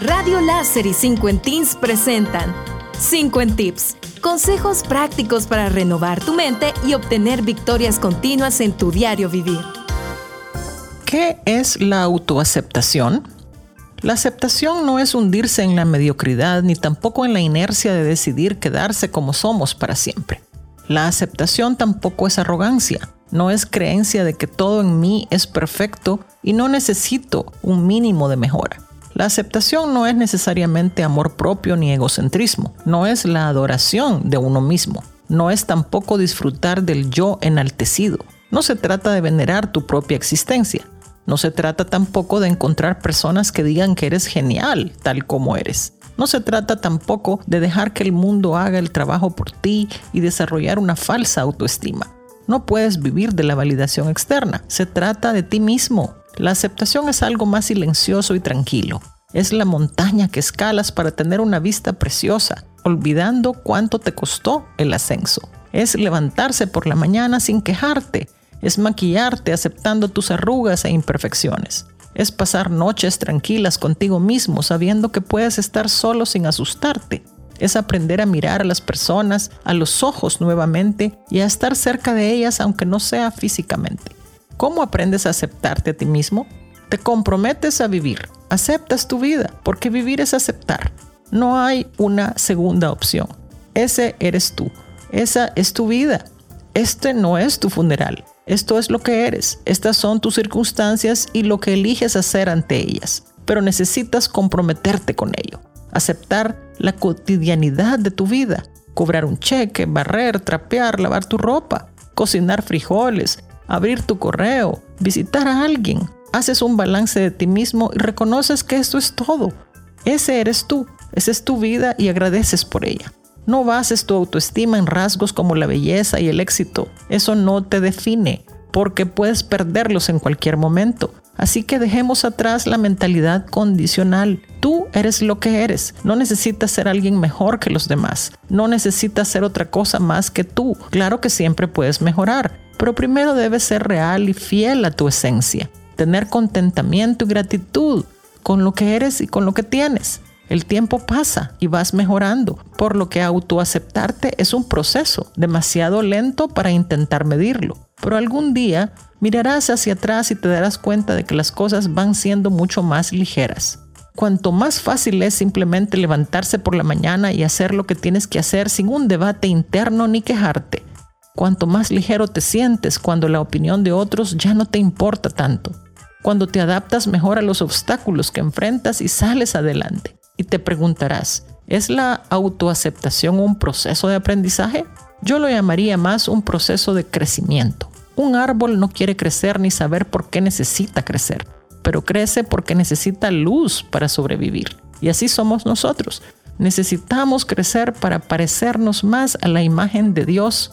Radio Láser y 5 en Teens presentan 5 en Tips. Consejos prácticos para renovar tu mente y obtener victorias continuas en tu diario vivir. ¿Qué es la autoaceptación? La aceptación no es hundirse en la mediocridad ni tampoco en la inercia de decidir quedarse como somos para siempre. La aceptación tampoco es arrogancia, no es creencia de que todo en mí es perfecto y no necesito un mínimo de mejora. La aceptación no es necesariamente amor propio ni egocentrismo, no es la adoración de uno mismo, no es tampoco disfrutar del yo enaltecido. No se trata de venerar tu propia existencia, no se trata tampoco de encontrar personas que digan que eres genial tal como eres. No se trata tampoco de dejar que el mundo haga el trabajo por ti y desarrollar una falsa autoestima. No puedes vivir de la validación externa, se trata de ti mismo, la aceptación es algo más silencioso y tranquilo. Es la montaña que escalas para tener una vista preciosa, olvidando cuánto te costó el ascenso. Es levantarse por la mañana sin quejarte. Es maquillarte aceptando tus arrugas e imperfecciones. Es pasar noches tranquilas contigo mismo sabiendo que puedes estar solo sin asustarte. Es aprender a mirar a las personas a los ojos nuevamente y a estar cerca de ellas aunque no sea físicamente. ¿Cómo aprendes a aceptarte a ti mismo? Te comprometes a vivir, aceptas tu vida, porque vivir es aceptar. No hay una segunda opción. Ese eres tú, esa es tu vida. Este no es tu funeral. Esto es lo que eres. Estas son tus circunstancias y lo que eliges hacer ante ellas. Pero necesitas comprometerte con ello. Aceptar la cotidianidad de tu vida. Cobrar un cheque, barrer, trapear, lavar tu ropa, cocinar frijoles, abrir tu correo, visitar a alguien. Haces un balance de ti mismo y reconoces que esto es todo. Ese eres tú, esa es tu vida y agradeces por ella. No bases tu autoestima en rasgos como la belleza y el éxito. Eso no te define, porque puedes perderlos en cualquier momento. Así que dejemos atrás la mentalidad condicional. Tú eres lo que eres. No necesitas ser alguien mejor que los demás. No necesitas ser otra cosa más que tú. Claro que siempre puedes mejorar, pero primero debes ser real y fiel a tu esencia, tener contentamiento y gratitud con lo que eres y con lo que tienes. El tiempo pasa y vas mejorando, por lo que autoaceptarte es un proceso demasiado lento para intentar medirlo. Pero algún día mirarás hacia atrás y te darás cuenta de que las cosas van siendo mucho más ligeras. Cuanto más fácil es simplemente levantarse por la mañana y hacer lo que tienes que hacer sin un debate interno ni quejarte, cuanto más ligero te sientes cuando la opinión de otros ya no te importa tanto, cuando te adaptas mejor a los obstáculos que enfrentas y sales adelante. Y te preguntarás, ¿es la autoaceptación un proceso de aprendizaje? Yo lo llamaría más un proceso de crecimiento. Un árbol no quiere crecer ni saber por qué necesita crecer, pero crece porque necesita luz para sobrevivir. Y así somos nosotros. Necesitamos crecer para parecernos más a la imagen de Dios